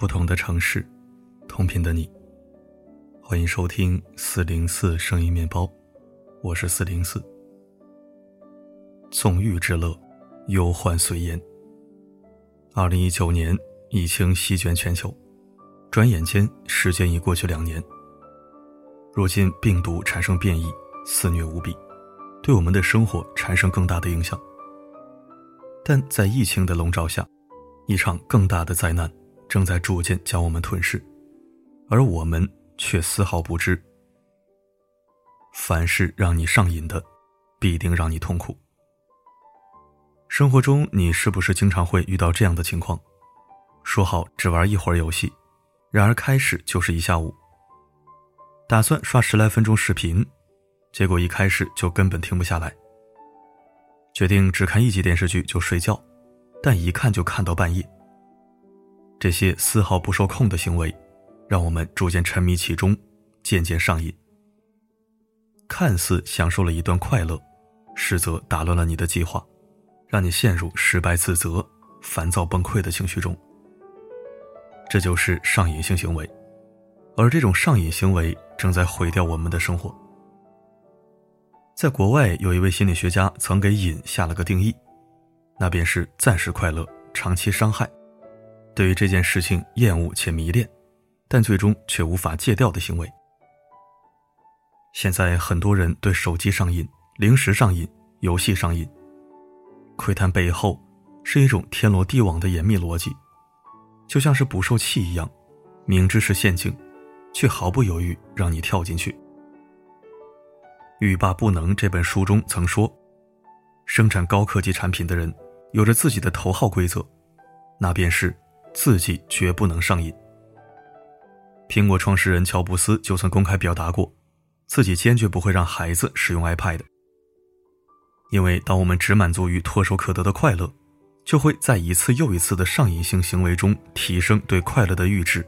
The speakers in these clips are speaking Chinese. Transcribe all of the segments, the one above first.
不同的城市，同频的你。欢迎收听四零四声音面包，我是四零四。纵欲之乐，忧患随焉。二零一九年，疫情席卷全球，转眼间时间已过去两年。如今病毒产生变异，肆虐无比，对我们的生活产生更大的影响。但在疫情的笼罩下，一场更大的灾难正在逐渐将我们吞噬，而我们却丝毫不知。凡是让你上瘾的，必定让你痛苦。生活中，你是不是经常会遇到这样的情况？说好只玩一会儿游戏，然而开始就是一下午。打算刷十来分钟视频，结果一开始就根本停不下来。决定只看一集电视剧就睡觉。但一看就看到半夜。这些丝毫不受控的行为，让我们逐渐沉迷其中，渐渐上瘾。看似享受了一段快乐，实则打乱了你的计划，让你陷入失败、自责、烦躁、崩溃的情绪中。这就是上瘾性行为，而这种上瘾行为正在毁掉我们的生活。在国外，有一位心理学家曾给瘾下了个定义。那便是暂时快乐，长期伤害。对于这件事情厌恶且迷恋，但最终却无法戒掉的行为。现在很多人对手机上瘾、零食上瘾、游戏上瘾，窥探背后是一种天罗地网的严密逻辑，就像是捕兽器一样，明知是陷阱，却毫不犹豫让你跳进去。《欲罢不能》这本书中曾说，生产高科技产品的人。有着自己的头号规则，那便是自己绝不能上瘾。苹果创始人乔布斯就曾公开表达过，自己坚决不会让孩子使用 iPad。因为当我们只满足于唾手可得的快乐，就会在一次又一次的上瘾性行为中提升对快乐的阈值，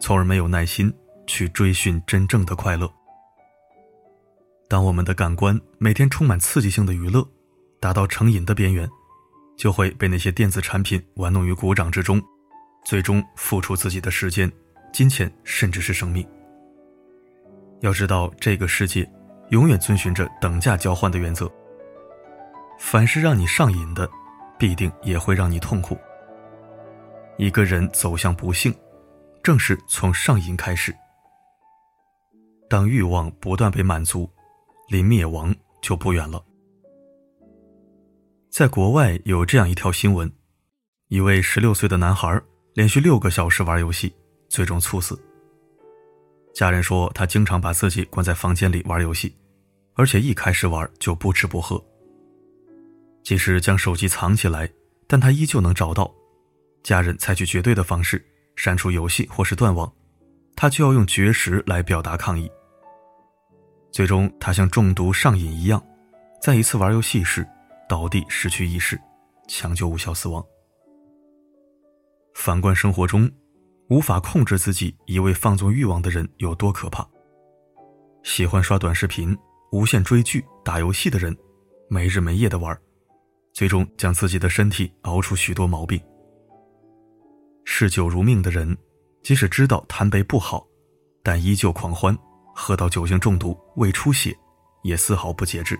从而没有耐心去追寻真正的快乐。当我们的感官每天充满刺激性的娱乐，达到成瘾的边缘。就会被那些电子产品玩弄于股掌之中，最终付出自己的时间、金钱，甚至是生命。要知道，这个世界永远遵循着等价交换的原则。凡是让你上瘾的，必定也会让你痛苦。一个人走向不幸，正是从上瘾开始。当欲望不断被满足，离灭亡就不远了。在国外有这样一条新闻：一位十六岁的男孩连续六个小时玩游戏，最终猝死。家人说他经常把自己关在房间里玩游戏，而且一开始玩就不吃不喝。即使将手机藏起来，但他依旧能找到。家人采取绝对的方式删除游戏或是断网，他就要用绝食来表达抗议。最终，他像中毒上瘾一样，在一次玩游戏时。倒地失去意识，抢救无效死亡。反观生活中，无法控制自己一味放纵欲望的人有多可怕？喜欢刷短视频、无限追剧、打游戏的人，没日没夜的玩，最终将自己的身体熬出许多毛病。嗜酒如命的人，即使知道贪杯不好，但依旧狂欢，喝到酒精中毒、胃出血，也丝毫不节制。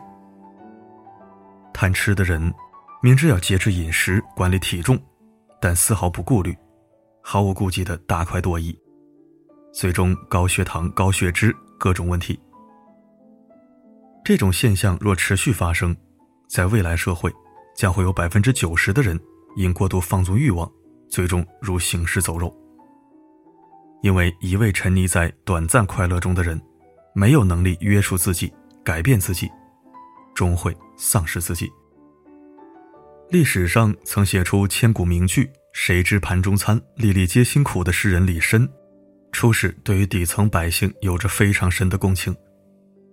贪吃的人，明知要节制饮食、管理体重，但丝毫不顾虑，毫无顾忌的大快朵颐，最终高血糖、高血脂，各种问题。这种现象若持续发生，在未来社会，将会有百分之九十的人因过度放纵欲望，最终如行尸走肉。因为一味沉溺在短暂快乐中的人，没有能力约束自己、改变自己。终会丧失自己。历史上曾写出千古名句“谁知盘中餐，粒粒皆辛苦”的诗人李绅，初始对于底层百姓有着非常深的共情，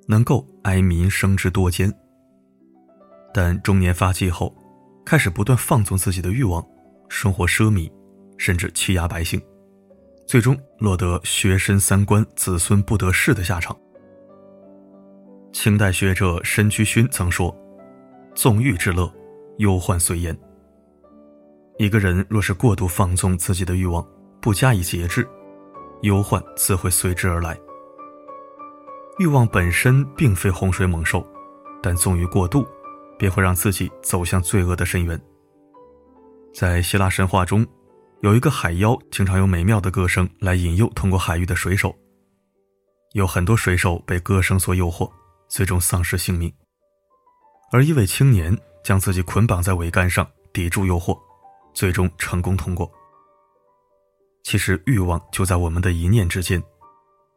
能够哀民生之多艰。但中年发迹后，开始不断放纵自己的欲望，生活奢靡，甚至欺压百姓，最终落得学身三观，子孙不得势的下场。清代学者申居勋曾说：“纵欲之乐，忧患随焉。”一个人若是过度放纵自己的欲望，不加以节制，忧患自会随之而来。欲望本身并非洪水猛兽，但纵欲过度，便会让自己走向罪恶的深渊。在希腊神话中，有一个海妖，经常用美妙的歌声来引诱通过海域的水手。有很多水手被歌声所诱惑，最终丧失性命。而一位青年将自己捆绑在桅杆上，抵住诱惑，最终成功通过。其实欲望就在我们的一念之间。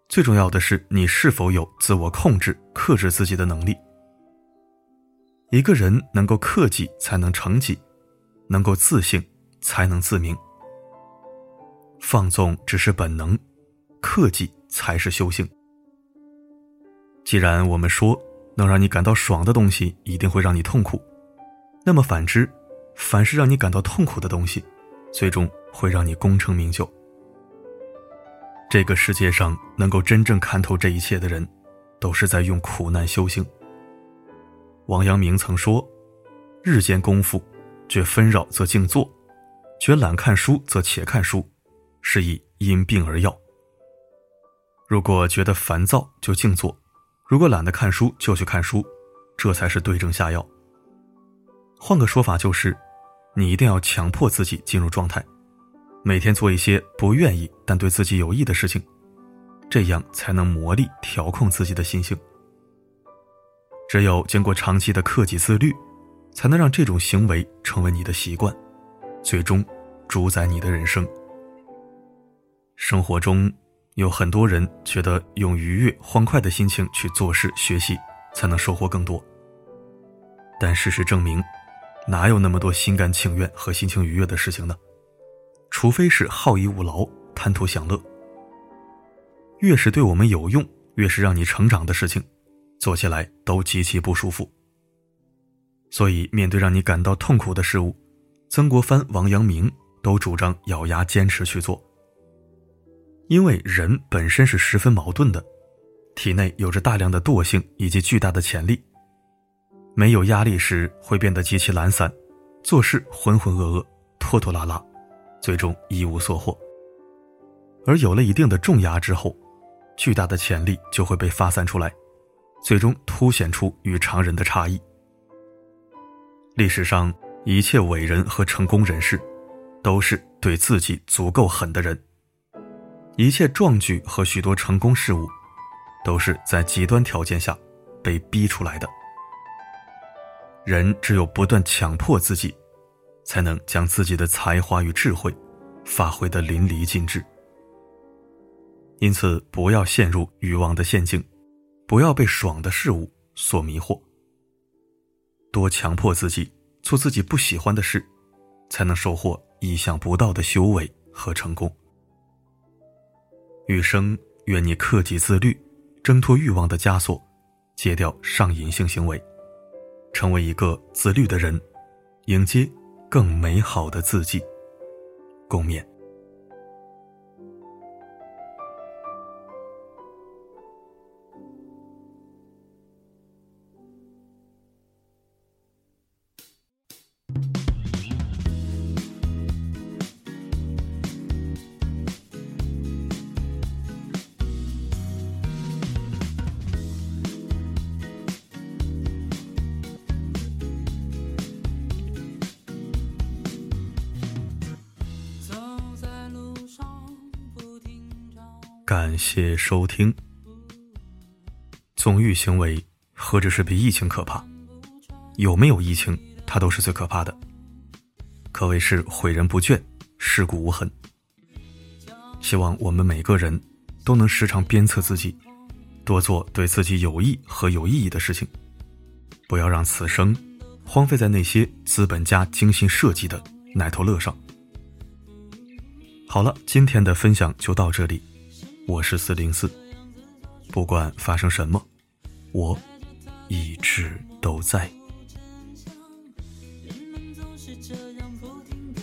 最重要的是，你是否有自我控制、克制自己的能力。一个人能够克己，才能成己；能够自省，才能自明。放纵只是本能，克己才是修行。既然我们说能让你感到爽的东西一定会让你痛苦，那么反之，凡是让你感到痛苦的东西，最终会让你功成名就。这个世界上能够真正看透这一切的人，都是在用苦难修行。王阳明曾说：“日间功夫，觉纷扰则静坐，觉懒看书则且看书，是以因病而药。”如果觉得烦躁，就静坐；如果懒得看书，就去看书，这才是对症下药。换个说法就是，你一定要强迫自己进入状态。每天做一些不愿意但对自己有益的事情，这样才能磨砺调控自己的心性。只有经过长期的克己自律，才能让这种行为成为你的习惯，最终主宰你的人生。生活中有很多人觉得用愉悦欢快的心情去做事学习，才能收获更多。但事实证明，哪有那么多心甘情愿和心情愉悦的事情呢？除非是好逸恶劳、贪图享乐。越是对我们有用、越是让你成长的事情，做起来都极其不舒服。所以，面对让你感到痛苦的事物，曾国藩、王阳明都主张咬牙坚持去做。因为人本身是十分矛盾的，体内有着大量的惰性以及巨大的潜力。没有压力时，会变得极其懒散，做事浑浑噩噩、拖拖拉拉。最终一无所获，而有了一定的重压之后，巨大的潜力就会被发散出来，最终凸显出与常人的差异。历史上一切伟人和成功人士，都是对自己足够狠的人；一切壮举和许多成功事物，都是在极端条件下被逼出来的。人只有不断强迫自己。才能将自己的才华与智慧发挥的淋漓尽致。因此，不要陷入欲望的陷阱，不要被爽的事物所迷惑。多强迫自己做自己不喜欢的事，才能收获意想不到的修为和成功。余生，愿你克己自律，挣脱欲望的枷锁，戒掉上瘾性行为，成为一个自律的人，迎接。更美好的自己，共勉。感谢收听。纵欲行为何止是比疫情可怕，有没有疫情，它都是最可怕的，可谓是毁人不倦，尸骨无痕。希望我们每个人都能时常鞭策自己，多做对自己有益和有意义的事情，不要让此生荒废在那些资本家精心设计的奶头乐上。好了，今天的分享就到这里。我是四零四，不管发生什么，我一直都在。它让我变了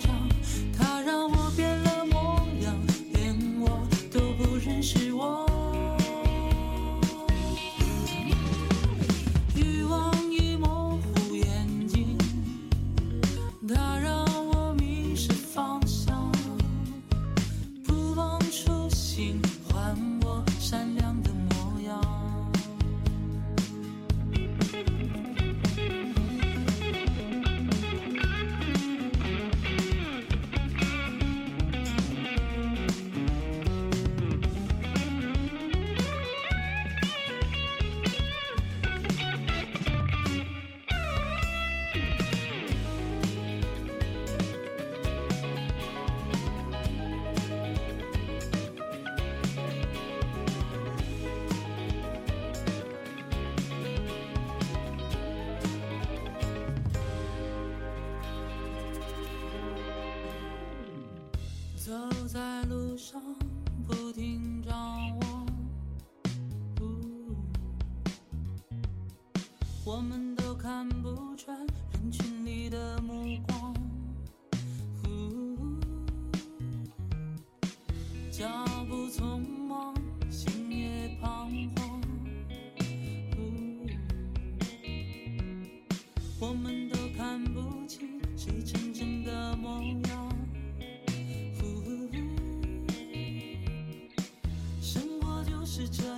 模我善良的我们都看不穿人群里的目光脚步匆忙心也彷徨我们都看不清谁真正的模样。生活就是这样